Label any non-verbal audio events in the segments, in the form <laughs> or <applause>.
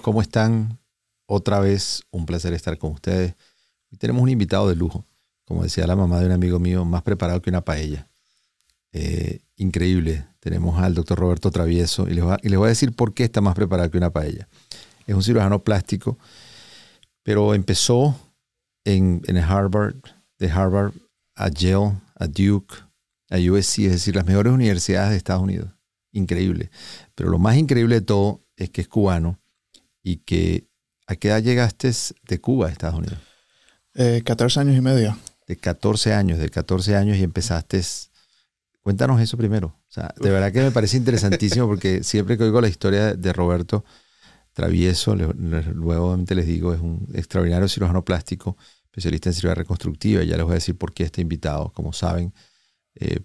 ¿cómo están? Otra vez un placer estar con ustedes. Hoy tenemos un invitado de lujo, como decía la mamá de un amigo mío, más preparado que una paella. Eh, increíble. Tenemos al doctor Roberto Travieso y les, voy a, decir por qué está más preparado que una paella. Es un cirujano plástico, pero empezó en, en Harvard, de Harvard a Yale, a Duke, a USC, es decir, las mejores universidades de Estados Unidos. Increíble. Pero lo más increíble de todo es que es cubano y que ¿a qué edad llegaste de Cuba a Estados Unidos? Eh, 14 años y medio. De 14 años, de 14 años y empezaste. Cuéntanos eso primero. O sea, de verdad que me parece interesantísimo <laughs> porque siempre que oigo la historia de Roberto Travieso, luego les digo, es un extraordinario cirujano plástico, especialista en cirugía reconstructiva. Ya les voy a decir por qué está invitado. Como saben, eh,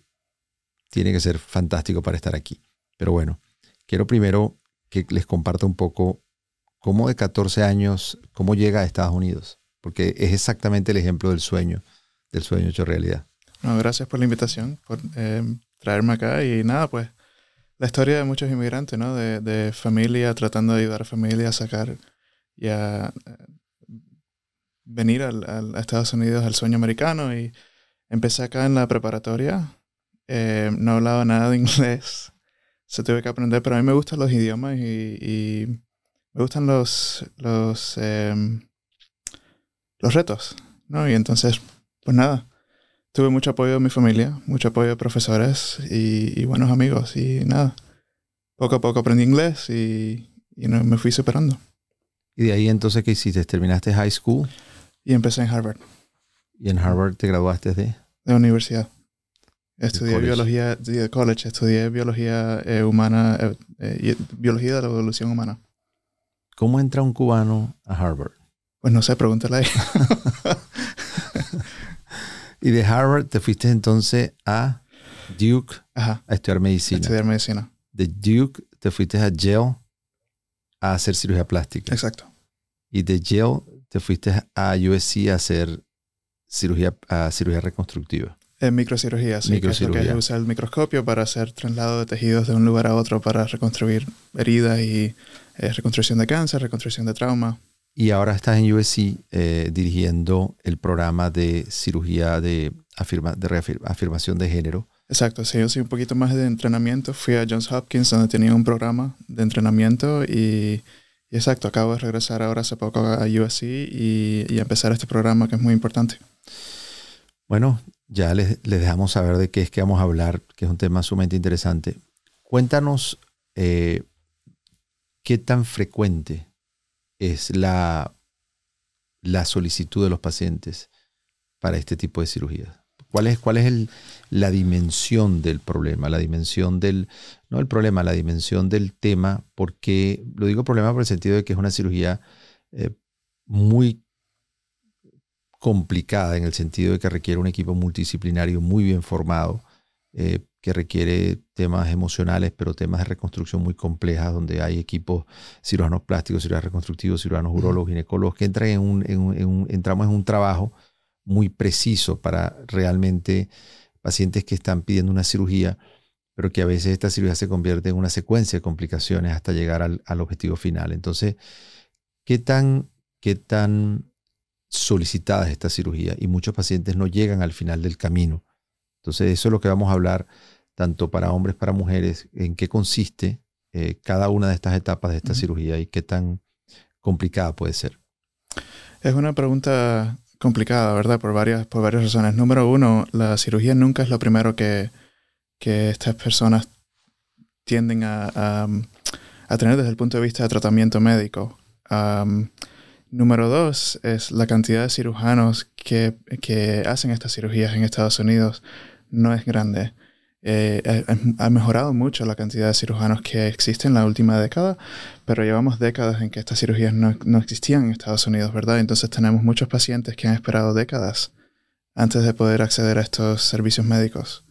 tiene que ser fantástico para estar aquí. Pero bueno, quiero primero que les comparta un poco cómo de 14 años, cómo llega a Estados Unidos, porque es exactamente el ejemplo del sueño, del sueño hecho realidad. No, gracias por la invitación, por eh, traerme acá y nada, pues la historia de muchos inmigrantes, ¿no? De, familia tratando de ayudar a familia a sacar y a eh, venir a Estados Unidos al sueño americano y empecé acá en la preparatoria, eh, no hablaba nada de <laughs> inglés, se tuve que aprender, pero a mí me gustan los idiomas y, me gustan los, los, em, los retos, ¿no? Y entonces, pues nada, tuve mucho apoyo de mi familia, mucho apoyo de profesores y, buenos amigos y nada. Poco a poco aprendí inglés y, y me fui superando. ¿Y de ahí entonces qué hiciste? ¿Terminaste high school? Y empecé en Harvard. ¿Y en Harvard te graduaste de? De universidad. Estudié biología, de college, estudié biología eh, humana, eh, eh, biología de la evolución humana. ¿Cómo entra un cubano a Harvard? Pues no sé, pregúntale ahí. <laughs> y de Harvard te fuiste entonces a Duke a estudiar medicina. A estudiar medicina. De Duke te fuiste a Yale a hacer cirugía plástica. Exacto. Y de Yale te fuiste a USC a hacer cirugía, a cirugía reconstructiva. En microcirugía, sí, que es lo que usar el microscopio para hacer traslado de tejidos de un lugar a otro para reconstruir heridas y eh, reconstrucción de cáncer, reconstrucción de trauma. Y ahora estás en USC eh, dirigiendo el programa de cirugía de, afirma, de afirmación de género. Exacto, sí, yo soy un poquito más de entrenamiento. Fui a Johns Hopkins donde tenía un programa de entrenamiento y, exacto, acabo de regresar ahora hace poco a USC y, y empezar este programa que es muy importante. Bueno, ya les, dejamos saber de qué es que vamos a hablar, que es un tema sumamente interesante. Cuéntanos eh, qué tan frecuente es la, la solicitud de los pacientes para este tipo de cirugías. ¿Cuál es, cuál es la dimensión del problema? La dimensión del, no el problema, la dimensión del tema, porque lo digo problema por el sentido de que es una cirugía eh, muy complicada en el sentido de que requiere un equipo multidisciplinario muy bien formado, eh, que requiere temas emocionales, pero temas de reconstrucción muy complejas, donde hay equipos cirujanos plásticos, cirujanos reconstructivos, cirujanos urólogos, ginecólogos, que entran en un, entramos en un trabajo muy preciso para realmente pacientes que están pidiendo una cirugía, pero que a veces esta cirugía se convierte en una secuencia de complicaciones hasta llegar al, al objetivo final. Entonces, ¿qué tan, qué tan solicitadas esta cirugía y muchos pacientes no llegan al final del camino. Entonces eso es lo que vamos a hablar tanto para hombres, para mujeres, en qué consiste eh, cada una de estas etapas de esta cirugía y qué tan complicada puede ser. Es una pregunta complicada, ¿verdad? Por varias, por varias razones. Número uno, la cirugía nunca es lo primero que, que estas personas tienden a, a, tener desde el punto de vista de tratamiento médico. Número dos es la cantidad de cirujanos que, hacen estas cirugías en Estados Unidos no es grande. Eh, ha, mejorado mucho la cantidad de cirujanos que existen en la última década, pero llevamos décadas en que estas cirugías no, no, existían en Estados Unidos, ¿verdad? Entonces tenemos muchos pacientes que han esperado décadas antes de poder acceder a estos servicios médicos.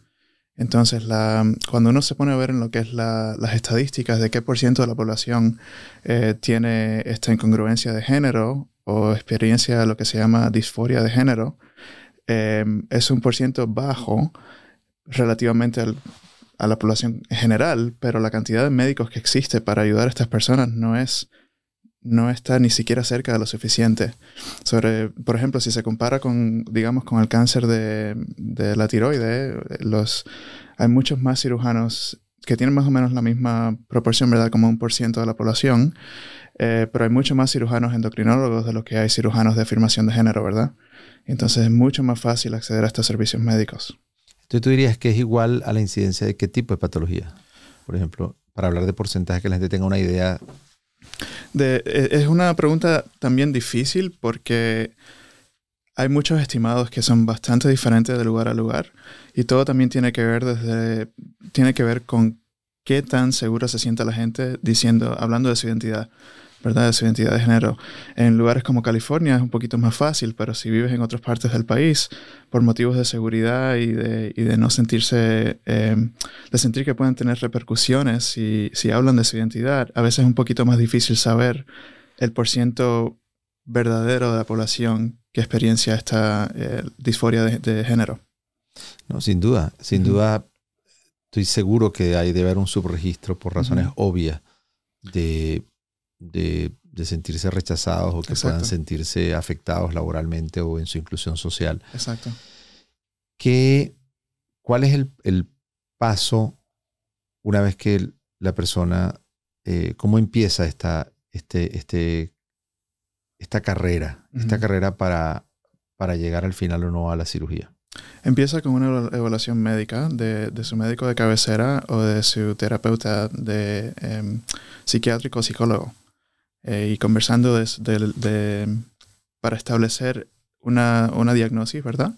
Entonces, la, cuando uno se pone a ver en lo que es las estadísticas de qué por ciento de la población eh, tiene esta incongruencia de género o experiencia lo que se llama disforia de género, eh, es un por ciento bajo relativamente a la población en general, pero la cantidad de médicos que existe para ayudar a estas personas no es no está ni siquiera cerca de lo suficiente. Por ejemplo, si se compara con, digamos, con el cáncer de, la tiroide, los, hay muchos más cirujanos que tienen más o menos la misma proporción, ¿verdad? Como un por ciento de la población, eh, pero hay muchos más cirujanos endocrinólogos de lo que hay cirujanos de afirmación de género, ¿verdad? Entonces es mucho más fácil acceder a estos servicios médicos. Entonces tú dirías que es igual a la incidencia de qué tipo de patología, por ejemplo, para hablar de porcentaje que la gente tenga una idea e, es una pregunta también difícil porque hay muchos estimados que son bastante diferentes de lugar a lugar y todo también tiene que ver desde tiene que ver con qué tan segura se siente la gente diciendo hablando de su identidad. ¿Verdad? De su identidad de género. En lugares como California es un poquito más fácil, pero si vives en otras partes del país, por motivos de seguridad y de, y de no sentirse, eh, de sentir que pueden tener repercusiones si, si hablan de su identidad, a veces es un poquito más difícil saber el porciento verdadero de la población que experiencia esta eh, disforia de, género. No, sin duda, sin duda, estoy seguro que hay de haber un subregistro por razones obvias de de, sentirse rechazados o que puedan sentirse afectados laboralmente o en su inclusión social. Exacto. ¿Qué, ¿Cuál es el, paso una vez que la persona, eh, cómo empieza esta, este, este, esta carrera, esta carrera para, para llegar al final o no a la cirugía? Empieza con una evaluación médica de, su médico de cabecera o de su terapeuta de em, psiquiátrico o psicólogo. Eh, y conversando para establecer una, una, diagnosis, ¿verdad?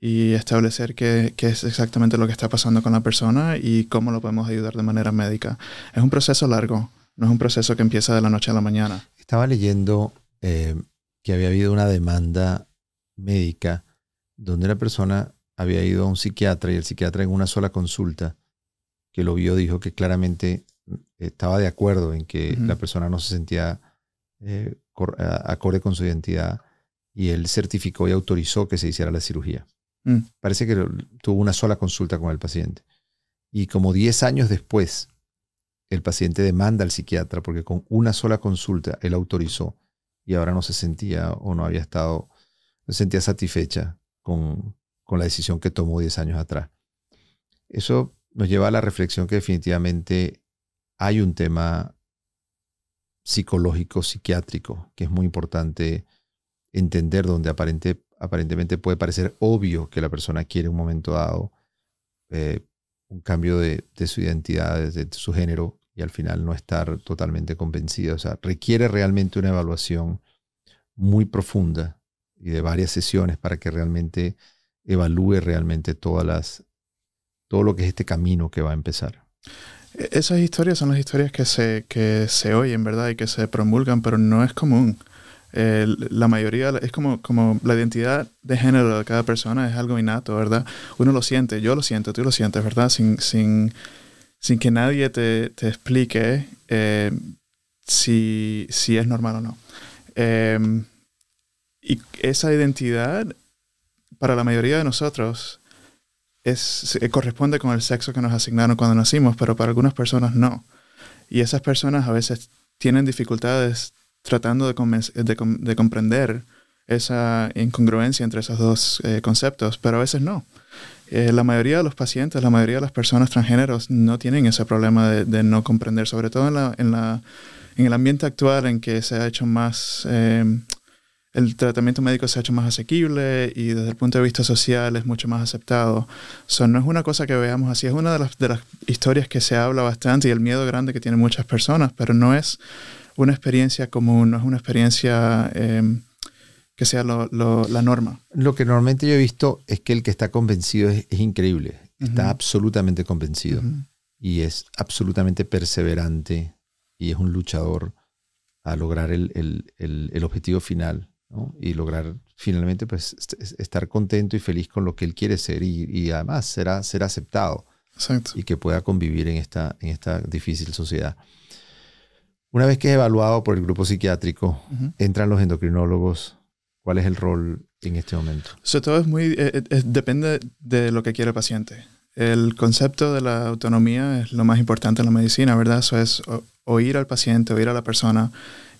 Y establecer qué, qué, es exactamente lo que está pasando con la persona y cómo lo podemos ayudar de manera médica. Es un proceso largo, no es un proceso que empieza de la noche a la mañana. Estaba leyendo eh, que había habido una demanda médica donde la persona había ido a un psiquiatra y el psiquiatra en una sola consulta que lo vio dijo que claramente estaba de acuerdo en que la persona no se sentía eh, acorde con su identidad y él certificó y autorizó que se hiciera la cirugía. Mm. Parece que tuvo una sola consulta con el paciente. Y como 10 años después, el paciente demanda al psiquiatra porque con una sola consulta él autorizó y ahora no se sentía o no había estado, no se sentía satisfecha con, con la decisión que tomó 10 años atrás. Eso nos lleva a la reflexión que definitivamente hay un tema psicológico, psiquiátrico, que es muy importante entender, donde aparente, aparentemente puede parecer obvio que la persona quiere un momento dado eh, un cambio de, su identidad, de, su género, y al final no estar totalmente convencida. O sea, requiere realmente una evaluación muy profunda y de varias sesiones para que realmente evalúe realmente todas las, todo lo que es este camino que va a empezar. Esas historias son las historias que se, que se oyen, ¿verdad? Y que se promulgan, pero no es común. la mayoría es como, como la identidad de género de cada persona es algo innato, ¿verdad? Uno lo siente, yo lo siento, tú lo sientes, ¿verdad? Sin, sin, sin que nadie te, te explique eh, si, si, es normal o no. Em, y esa identidad, para la mayoría de nosotros, es, eh, corresponde con el sexo que nos asignaron cuando nacimos, pero para algunas personas no. Y esas personas a veces tienen dificultades tratando de, de, comprender esa incongruencia entre esos dos eh, conceptos, pero a veces no. Eh, la mayoría de los pacientes, la mayoría de las personas transgéneros no tienen ese problema de, no comprender, sobre todo en, la, en, la, en, el ambiente actual en que se ha hecho más el tratamiento médico se ha hecho más asequible y desde el punto de vista social es mucho más aceptado. So, no es una cosa que veamos así, es una de las, de las historias que se habla bastante y el miedo grande que tienen muchas personas, pero no es una experiencia común, no es una experiencia em, que sea lo, la norma. Lo que normalmente yo he visto es que el que está convencido es, increíble, está absolutamente convencido. Y es absolutamente perseverante y es un luchador a lograr el, el, el objetivo final y lograr finalmente pues, estar contento y feliz con lo que él quiere ser y, además será, ser aceptado y que pueda convivir en esta, en esta difícil sociedad. Una vez que es evaluado por el grupo psiquiátrico, entran los endocrinólogos. ¿Cuál es el rol en este momento? Eso todo es muy, eh, eh, depende de lo que quiere el paciente. El concepto de la autonomía es lo más importante en la medicina, ¿verdad? Eso es oír al paciente, oír a la persona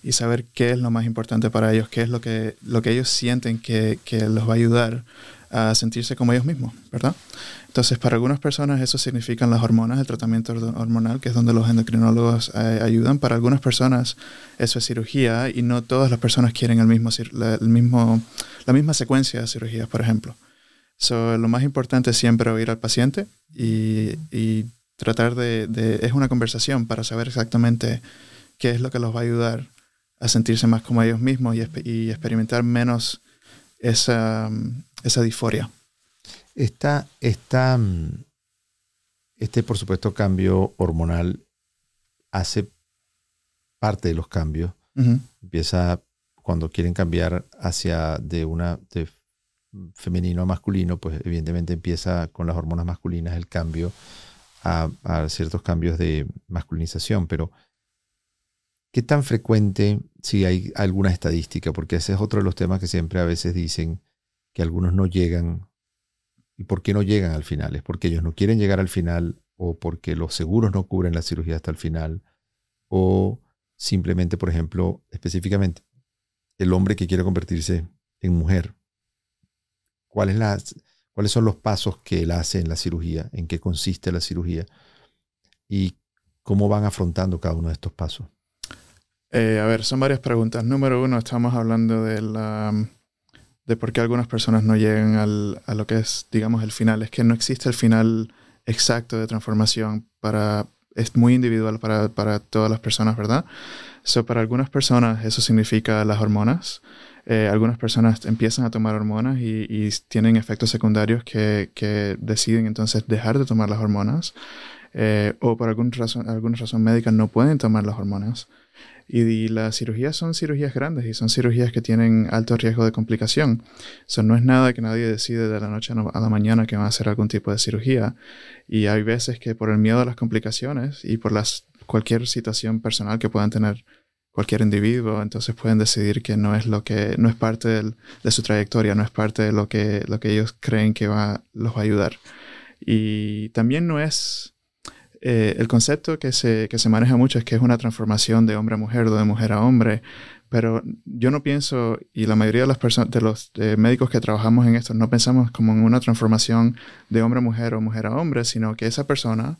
y saber qué es lo más importante para ellos, qué es lo que, lo que ellos sienten que, que los va a ayudar a sentirse como ellos mismos, ¿verdad? Entonces, para algunas personas eso significan las hormonas, el tratamiento hormonal, que es donde los endocrinólogos eh, ayudan. Para algunas personas eso es cirugía y no todas las personas quieren el mismo, el mismo, la misma secuencia de cirugías, por ejemplo. So, lo más importante es siempre oír al paciente y, y tratar de, de, Es una conversación para saber exactamente qué es lo que los va a ayudar a sentirse más como ellos mismos y, y experimentar menos esa, esa disforia. Esta, esta, este, por supuesto, cambio hormonal hace parte de los cambios. Empieza cuando quieren cambiar hacia de una de femenino a masculino, pues evidentemente empieza con las hormonas masculinas el cambio a, a ciertos cambios de masculinización, pero ¿qué tan frecuente, si hay alguna estadística? Porque ese es otro de los temas que siempre a veces dicen que algunos no llegan. ¿Y por qué no llegan al final? ¿Es porque ellos no quieren llegar al final o porque los seguros no cubren la cirugía hasta el final? ¿O simplemente, por ejemplo, específicamente, el hombre que quiere convertirse en mujer? ¿Cuáles, las, ¿Cuáles son los pasos que él hace en la cirugía? ¿En qué consiste la cirugía? ¿Y cómo van afrontando cada uno de estos pasos? Eh, a ver, son varias preguntas. Número uno, estamos hablando de la de por qué algunas personas no llegan al, a lo que es, digamos, el final. Es que no existe el final exacto de transformación para es muy individual para, para todas las personas, ¿verdad? So, para algunas personas eso significa las hormonas. Eh, algunas personas empiezan a tomar hormonas y, y tienen efectos secundarios que, que, deciden entonces dejar de tomar las hormonas. Eh, o por alguna razón, alguna razón médica no pueden tomar las hormonas. Y, las cirugías son cirugías grandes y son cirugías que tienen alto riesgo de complicación. Eso no es nada que nadie decide de la noche a la mañana que va a hacer algún tipo de cirugía. Y hay veces que por el miedo a las complicaciones y por las, cualquier situación personal que puedan tener cualquier individuo, entonces pueden decidir que no es lo que, no es parte de su trayectoria, no es parte de lo que, lo que ellos creen que va, los va a ayudar. Y también no es, eh, el concepto que se, que se maneja mucho es que es una transformación de hombre a mujer o de mujer a hombre, pero yo no pienso, y la mayoría de las personas, de los médicos que trabajamos en esto, no pensamos como en una transformación de hombre a mujer o mujer a hombre, sino que esa persona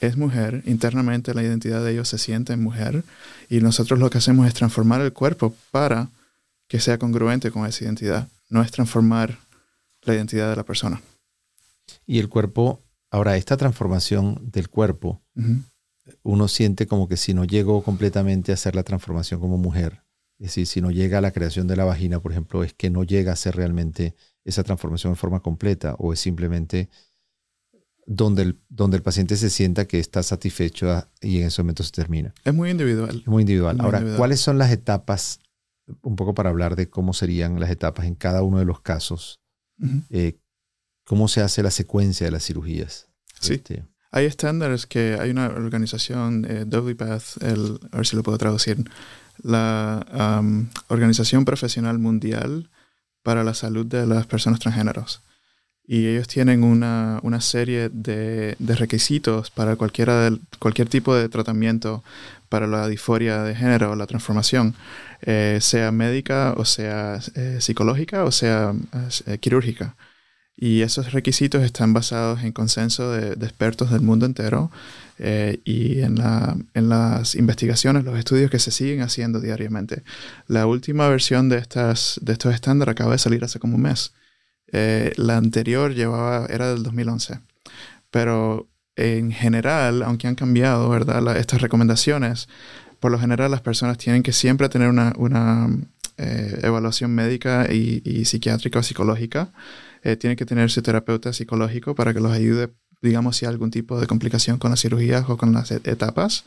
es mujer, internamente la identidad de ellos se siente mujer, y nosotros lo que hacemos es transformar el cuerpo para que sea congruente con esa identidad, no es transformar la identidad de la persona. Y el cuerpo Ahora, esta transformación del cuerpo, uno siente como que si no llegó completamente a hacer la transformación como mujer, es decir, si no llega a la creación de la vagina, por ejemplo, es que no llega a ser realmente esa transformación en forma completa o es simplemente donde el, donde el paciente se sienta que está satisfecho y en ese momento se termina. Es muy individual. muy individual. Ahora, ¿cuáles son las etapas, un poco para hablar de cómo serían las etapas en cada uno de los casos? Cómo se hace la secuencia de las cirugías. Sí. Este, hay estándares que hay una organización, eh, WPATH, el, a ver si lo puedo traducir, la Organización Profesional Mundial para la Salud de las Personas Transgéneros. Y ellos tienen una, una serie de, de, requisitos para cualquiera del, cualquier tipo de tratamiento para la disforia de género o la transformación, eh, sea médica o sea eh, psicológica o sea eh, quirúrgica. Y esos requisitos están basados en consenso de, expertos del mundo entero eh, y en, la, en, las investigaciones, los estudios que se siguen haciendo diariamente. La última versión de, estas, de estos estándares acaba de salir hace como un mes. Eh, la anterior llevaba, era del 2011. Pero en general, aunque han cambiado ¿verdad? estas recomendaciones, por lo general las personas tienen que siempre tener una, una eh, evaluación médica y, y psiquiátrica o psicológica eh, tiene que tener su terapeuta psicológico para que los ayude, digamos, si hay algún tipo de complicación con las cirugías o con las e-, etapas.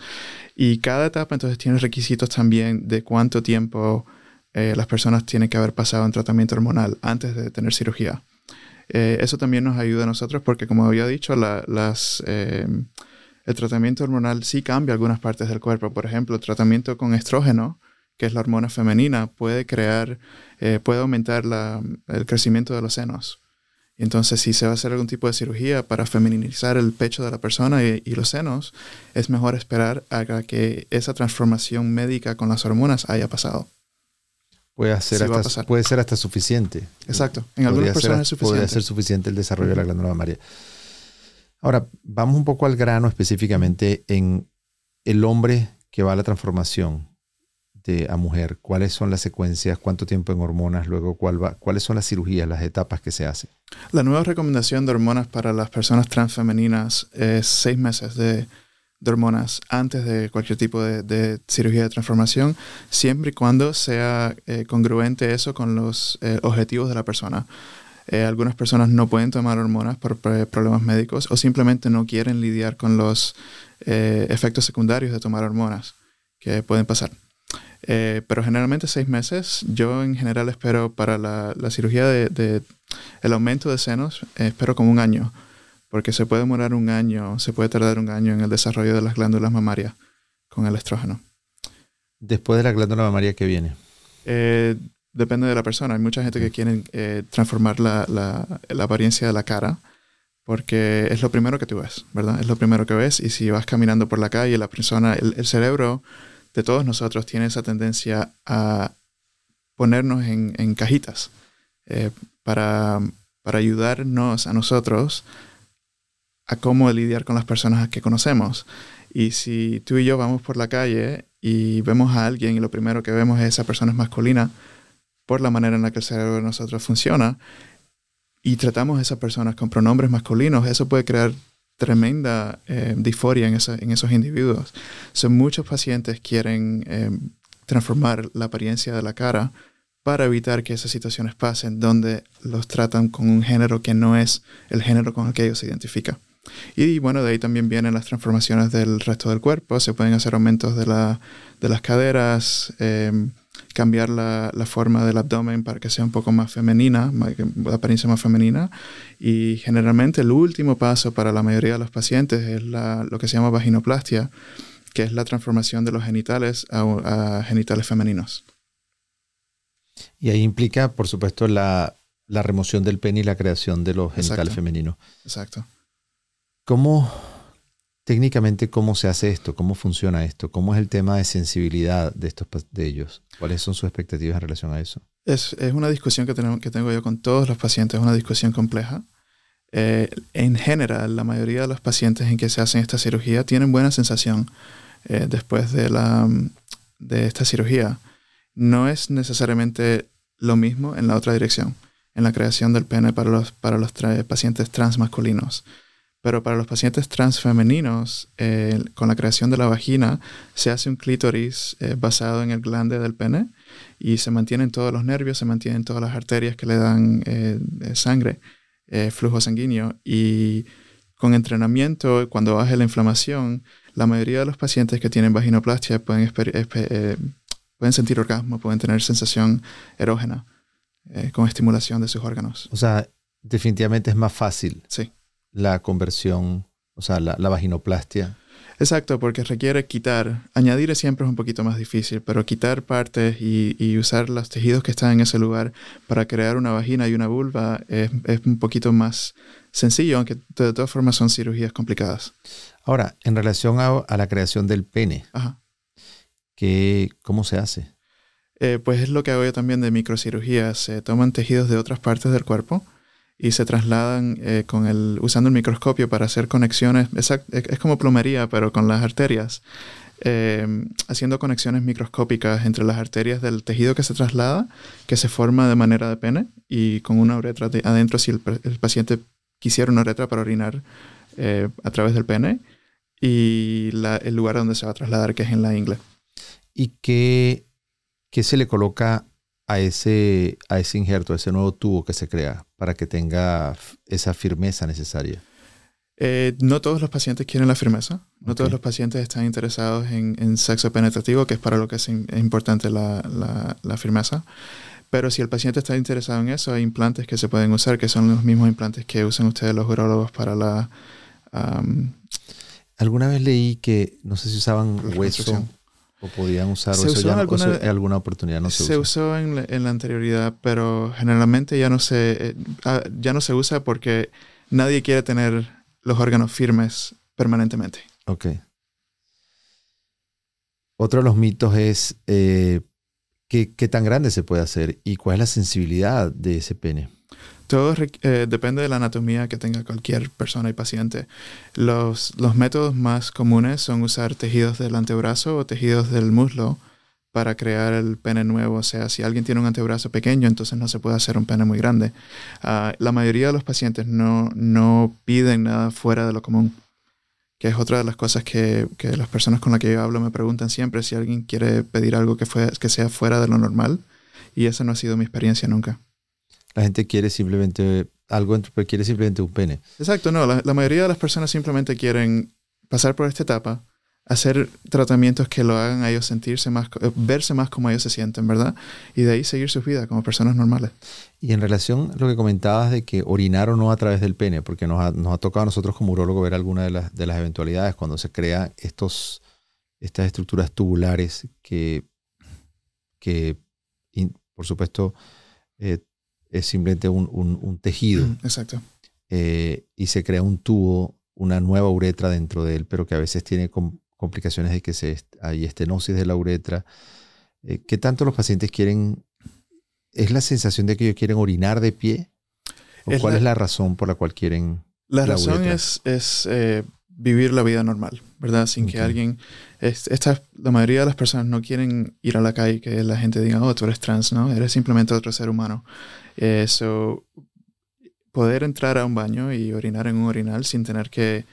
Y cada etapa entonces tiene requisitos también de cuánto tiempo eh, las personas tienen que haber pasado en tratamiento hormonal antes de tener cirugía. Eh, eso también nos ayuda a nosotros porque, como había dicho, las, el tratamiento hormonal sí cambia algunas partes del cuerpo. Por ejemplo, el tratamiento con estrógeno que es la hormona femenina, puede crear, puede aumentar la, el crecimiento de los senos. Entonces, si se va a hacer algún tipo de cirugía para feminizar el pecho de la persona y, los senos, es mejor esperar a que esa transformación médica con las hormonas haya pasado. Puede, ser hasta, puede ser hasta suficiente. Exacto. En algunas personas es suficiente. Puede ser suficiente el desarrollo de la glándula mamaria. Ahora, vamos un poco al grano específicamente en el hombre que va a la transformación de, a mujer. ¿Cuáles son las secuencias? ¿Cuánto tiempo en hormonas? Luego, ¿cuál va, ¿cuáles son las cirugías, las etapas que se hacen? La nueva recomendación de hormonas para las personas transfemeninas es seis meses de, hormonas antes de cualquier tipo de, cirugía de transformación, siempre y cuando sea eh, congruente eso con los eh, objetivos de la persona. Eh, algunas personas no pueden tomar hormonas por problemas médicos o simplemente no quieren lidiar con los efectos secundarios de tomar hormonas que pueden pasar. Eh, pero generalmente seis meses. Yo en general espero para la, cirugía de, el aumento de senos, eh, espero como un año, porque se puede demorar un año, se puede tardar un año en el desarrollo de las glándulas mamarias con el estrógeno. Después de la glándula mamaria, ¿qué viene? Eh, depende de la persona. Hay mucha gente que quiere transformar la, la, apariencia de la cara porque es lo primero que tú ves, ¿verdad? Es lo primero que ves y si vas caminando por la calle, la persona, el cerebro de todos nosotros tiene esa tendencia a ponernos en, cajitas eh, para, ayudarnos a nosotros a cómo lidiar con las personas que conocemos. Y si tú y yo vamos por la calle y vemos a alguien y lo primero que vemos es esa persona es masculina, por la manera en la que el cerebro de nosotros funciona, y tratamos a esas personas con pronombres masculinos, eso puede crear tremenda eh, disforia en, en, esos individuos. Son muchos pacientes quieren eh, transformar la apariencia de la cara para evitar que esas situaciones pasen donde los tratan con un género que no es el género con el que ellos se identifican. Y bueno, de ahí también vienen las transformaciones del resto del cuerpo. Se pueden hacer aumentos de, la, de las caderas, eh, cambiar la, forma del abdomen para que sea un poco más femenina, la apariencia más femenina. Y generalmente el último paso para la mayoría de los pacientes es lo que se llama vaginoplastia, que es la transformación de los genitales a, genitales femeninos. Y ahí implica, por supuesto, la, remoción del pene y la creación de los genitales femeninos. Exacto. ¿Cómo, técnicamente cómo se hace esto, cómo funciona esto, cómo es el tema de sensibilidad de estos de ellos, cuáles son sus expectativas en relación a eso. Es, una discusión que, tengo yo con todos los pacientes, es una discusión compleja. Eh, en general, la mayoría de los pacientes en que se hacen esta cirugía tienen buena sensación eh, después de, la, de esta cirugía. No es necesariamente lo mismo en la otra dirección, en la creación del pene para los, para los pacientes transmasculinos. Pero para los pacientes transfemeninos, eh, con la creación de la vagina, se hace un clítoris eh, basado en el glande del pene y se mantienen todos los nervios, se mantienen todas las arterias que le dan eh, sangre, flujo sanguíneo. Y con entrenamiento, cuando baje la inflamación, la mayoría de los pacientes que tienen vaginoplastia pueden, pueden sentir orgasmo, pueden tener sensación erógena con estimulación de sus órganos. O sea, definitivamente es más fácil. Sí la conversión, o sea, la, vaginoplastia. Exacto, porque requiere quitar, añadir siempre es un poquito más difícil, pero quitar partes y, usar los tejidos que están en ese lugar para crear una vagina y una vulva es, un poquito más sencillo, aunque de todas formas son cirugías complicadas. Ahora, en relación a, la creación del pene, ¿cómo se hace? Eh, pues es lo que hago yo también de microcirugía. Se toman tejidos de otras partes del cuerpo y se trasladan eh, con el, usando el microscopio para hacer conexiones, es, como plomería, pero con las arterias, eh, haciendo conexiones microscópicas entre las arterias del tejido que se traslada, que se forma de manera de pene, y con una uretra adentro si el, paciente quisiera una uretra para orinar eh, a través del pene, y el lugar donde se va a trasladar, que es en la ingle. ¿Y qué, qué se le coloca a ese, a ese injerto, a ese nuevo tubo que se crea para que tenga esa firmeza necesaria? Eh, no todos los pacientes quieren la firmeza. No todos los pacientes están interesados en, sexo penetrativo, que es para lo que es, importante la, la, firmeza. Pero si el paciente está interesado en eso, hay implantes que se pueden usar, que son los mismos implantes que usan ustedes los urólogos para la... Alguna vez leí que, no sé si usaban hueso, ¿O podían usar o eso ya no- o eso en alguna oportunidad no se, se usa? usó en la, en la anterioridad, pero generalmente ya no se eh, ah, ya no se usa porque nadie quiere tener los órganos firmes permanentemente. Ok. Otro de los mitos es eh, ¿qué, qué tan grande se puede hacer y cuál es la sensibilidad de ese pene. Todo eh, depende de la anatomía que tenga cualquier persona y paciente. Los, los métodos más comunes son usar tejidos del antebrazo o tejidos del muslo para crear el pene nuevo. O sea, si alguien tiene un antebrazo pequeño, entonces no se puede hacer un pene muy grande. Ah, la mayoría de los pacientes no, no piden nada fuera de lo común, que es otra de las cosas que, que las personas con las que yo hablo me preguntan siempre si alguien quiere pedir algo que, fue, que sea fuera de lo normal. Y esa no ha sido mi experiencia nunca. La gente quiere simplemente algo, pero quiere simplemente un pene. Exacto, no. La, la mayoría de las personas simplemente quieren pasar por esta etapa, hacer tratamientos que lo hagan a ellos sentirse más, eh, verse más como ellos se sienten, ¿verdad? Y de ahí seguir su vida como personas normales. Y en relación a lo que comentabas de que orinar o no a través del pene, porque nos ha, nos ha tocado a nosotros como urólogo ver alguna de las, de las eventualidades cuando se crean estos, estas estructuras tubulares que, que por supuesto, eh, es simplemente un, un- un tejido Exacto. eh, y se crea un tubo, una nueva uretra dentro de él, pero que a veces tiene com- complicaciones de que se est- hay estenosis de la uretra. Eh, ¿Qué tanto los pacientes quieren? ¿Es la sensación de que ellos quieren orinar de pie? ¿O Es cuál la- es la razón por la cual quieren? La La razón uretra. es, es eh, vivir la vida normal, ¿verdad? Sin que alguien... es- esta, la mayoría de las personas no quieren ir a la calle y que la gente diga, oh, tú eres trans, ¿no? Eres simplemente otro ser humano. Eh, so, poder entrar a un baño y orinar en un orinal sin tener que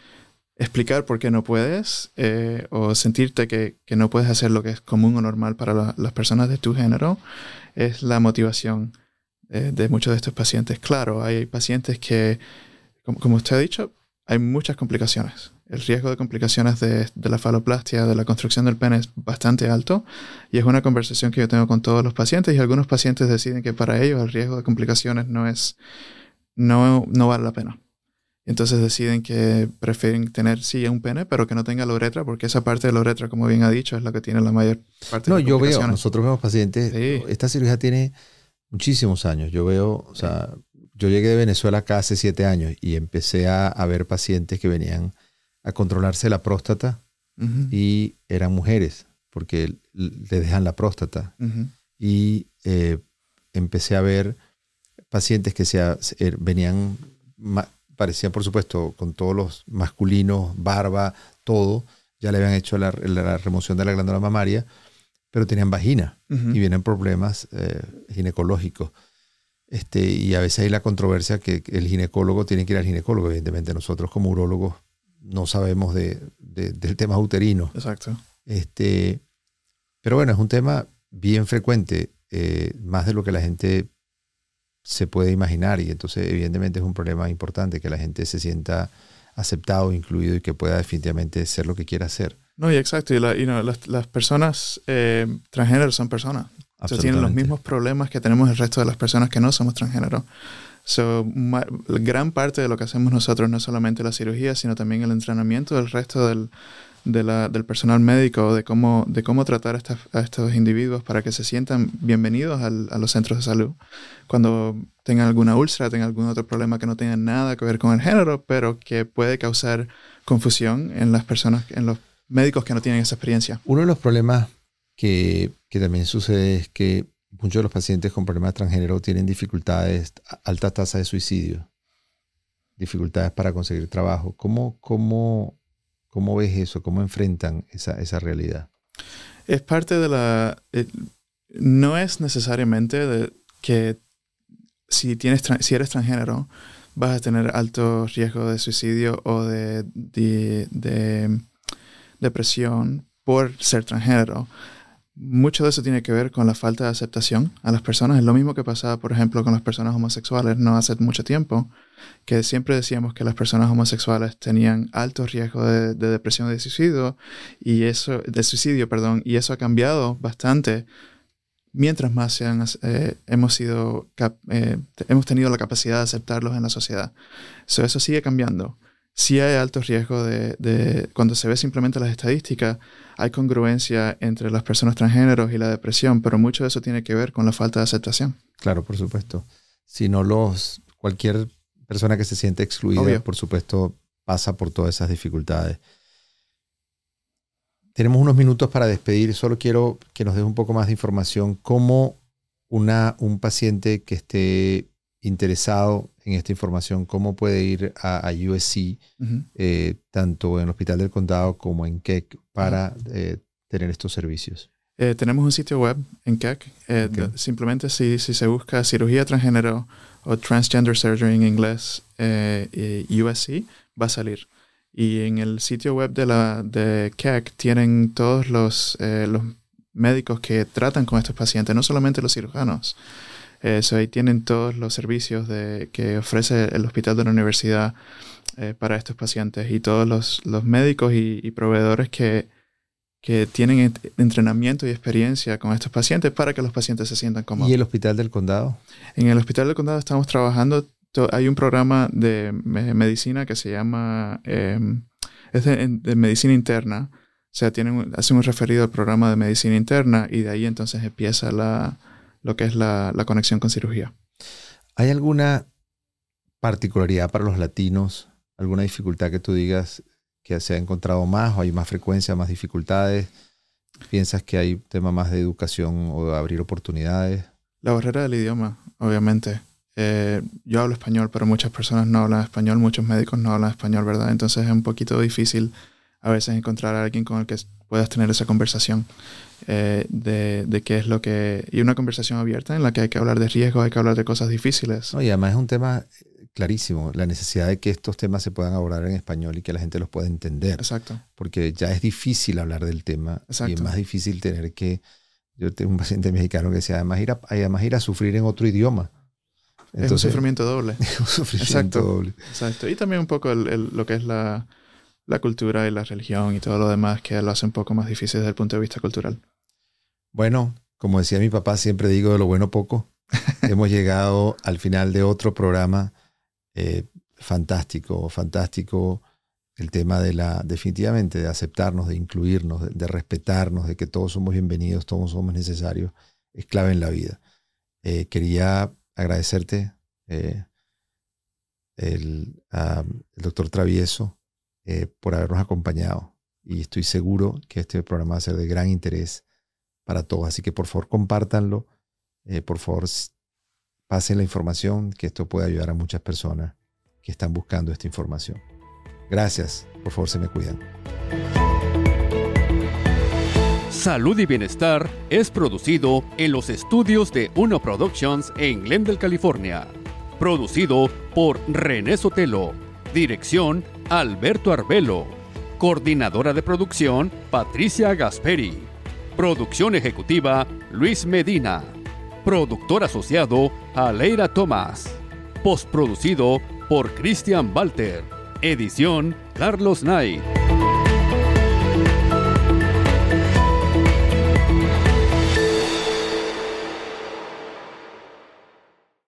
explicar por qué no puedes eh, o sentirte que, que no puedes hacer lo que es común o normal para la- las personas de tu género es la motivación eh, de muchos de estos pacientes. Claro, hay pacientes que, como, como usted ha dicho, hay muchas complicaciones. El riesgo de complicaciones de, de la faloplastia, de la construcción del pene es bastante alto y es una conversación que yo tengo con todos los pacientes y algunos pacientes deciden que para ellos el riesgo de complicaciones no es, no, no vale la pena. Entonces deciden que prefieren tener sí un pene, pero que no tenga la uretra, porque esa parte de la uretra, como bien ha dicho, es la que tiene la mayor parte No, de las yo veo, nosotros vemos pacientes, Sí. esta cirugía tiene muchísimos años. Yo veo, o sea, yo llegué de Venezuela acá hace siete años y empecé a, a ver pacientes que venían a controlarse la próstata y eran mujeres, porque le dejan la próstata. Y eh, empecé a ver pacientes que se, er- venían, parecían por supuesto con todos los masculinos, barba, todo, ya le habían hecho la, la remoción de la glándula mamaria, pero tenían vagina y vienen problemas eh, ginecológicos. Este, y a veces hay la controversia que el ginecólogo tiene que ir al ginecólogo. Evidentemente nosotros como urólogos no sabemos de- de- del tema uterino. Exacto. Este, pero bueno, es un tema bien frecuente, eh, más de lo que la gente se puede imaginar y entonces evidentemente es un problema importante que la gente se sienta aceptado, incluido y que pueda definitivamente ser lo que quiera hacer. No, y exacto. Y la- y no, las, las personas eh, transgénero son personas. O sea, tienen los mismos problemas que tenemos el resto de las personas que no somos transgénero. So, ma- gran parte de lo que hacemos nosotros no es solamente la cirugía, sino también el entrenamiento del resto del, de la- del personal médico, de cómo, de cómo tratar a, estas- a estos individuos para que se sientan bienvenidos al- a los centros de salud. Cuando tengan alguna úlcera, tengan algún otro problema que no tenga nada que ver con el género, pero que puede causar confusión en las personas, en los médicos que no tienen esa experiencia. Uno de los problemas que, que también sucede es que muchos de los pacientes con problemas transgénero tienen dificultades, alta tasa de suicidio, dificultades para conseguir trabajo. ¿Cómo, cómo, cómo ves eso? ¿Cómo enfrentan esa, esa realidad? Es parte de la... eh, no es necesariamente de que si, tienes, si eres transgénero vas a tener alto riesgo de suicidio o de, de- de depresión por ser transgénero. Mucho de eso tiene que ver con la falta de aceptación a las personas. Es lo mismo que pasaba, por ejemplo, con las personas homosexuales no hace mucho tiempo, que siempre decíamos que las personas homosexuales tenían alto riesgo de, de depresión de suicidio, y eso, de suicidio, perdón, y eso ha cambiado bastante mientras más eh, hemos, sido eh, hemos tenido la capacidad de aceptarlos en la sociedad. So, eso sigue cambiando. Sí hay alto riesgo de, cuando se ve simplemente las estadísticas, hay congruencia entre las personas transgéneros y la depresión, pero mucho de eso tiene que ver con la falta de aceptación. Claro, por supuesto. Si no los, cualquier persona que se siente excluida, por supuesto, pasa por todas esas dificultades. Tenemos unos minutos para despedir. Solo quiero que nos des un poco más de información. ¿Cómo una, un paciente que esté interesado en esta información, cómo puede ir a, USC, eh, tanto en el Hospital del Condado como en Keck, para eh, tener estos servicios? Eh, tenemos un sitio web en Keck. Simplemente si, si, se busca cirugía transgénero o transgender surgery en inglés, USC, va a salir. Y en el sitio web de, la, de Keck tienen todos los, los médicos que tratan con estos pacientes, no solamente los cirujanos. Eh, ahí tienen todos los servicios de, que ofrece el hospital de la universidad eh, para estos pacientes y todos los, los médicos y, proveedores que, que tienen entrenamiento y experiencia con estos pacientes para que los pacientes se sientan cómodos. ¿Y el hospital del condado? En el hospital del condado estamos trabajando, hay un programa de medicina que se llama, em, es de, medicina interna, o sea, tienen, hacen un referido al programa de medicina interna y de ahí entonces empieza la, lo que es la, conexión con cirugía. ¿Hay alguna particularidad para los latinos? ¿Alguna dificultad que tú digas que se ha encontrado más o hay más frecuencia, más dificultades? ¿Piensas que hay tema más de educación o de abrir oportunidades? La barrera del idioma, obviamente. Eh, yo hablo español, pero muchas personas no hablan español, muchos médicos no hablan español, ¿verdad? Entonces es un poquito difícil a veces encontrar a alguien con el que puedas tener esa conversación eh, de, de, qué es lo que... Y una conversación abierta en la que hay que hablar de riesgos, hay que hablar de cosas difíciles. y además es un tema clarísimo, la necesidad de que estos temas se puedan abordar en español y que la gente los pueda entender. Exacto. Porque ya es difícil hablar del tema y es más difícil tener que... Yo tengo un paciente mexicano que decía, además ir a, además ir a sufrir en otro idioma. Entonces, es un sufrimiento doble. <laughs> un sufrimiento Exacto. doble. Exacto. Y también un poco lo que es la, la cultura y la religión y todo lo demás que lo hace un poco más difícil desde el punto de vista cultural. Bueno, como decía mi papá, siempre digo de lo bueno poco. <laughs> Hemos llegado al final de otro programa eh, fantástico, fantástico. El tema de la, definitivamente, de aceptarnos, de incluirnos, de, respetarnos, de que todos somos bienvenidos, todos somos necesarios, es clave en la vida. Eh, quería agradecerte, eh, el, el doctor Travieso, eh, por habernos acompañado. Y estoy seguro que este programa va a ser de gran interés para todos. Así que por favor compártanlo. Eh, por favor pasen la información, que esto puede ayudar a muchas personas que están buscando esta información. Gracias. Por favor se me cuidan. Salud y Bienestar es producido en los estudios de Uno Productions en Glendale, California. Producido por René Sotelo. Dirección Alberto Arbelo. Coordinadora de producción, Patricia Gasperi. Producción ejecutiva, Luis Medina. Productor asociado, Aleira Tomás. Postproducido por Christian Walter. Edición, Carlos Knight.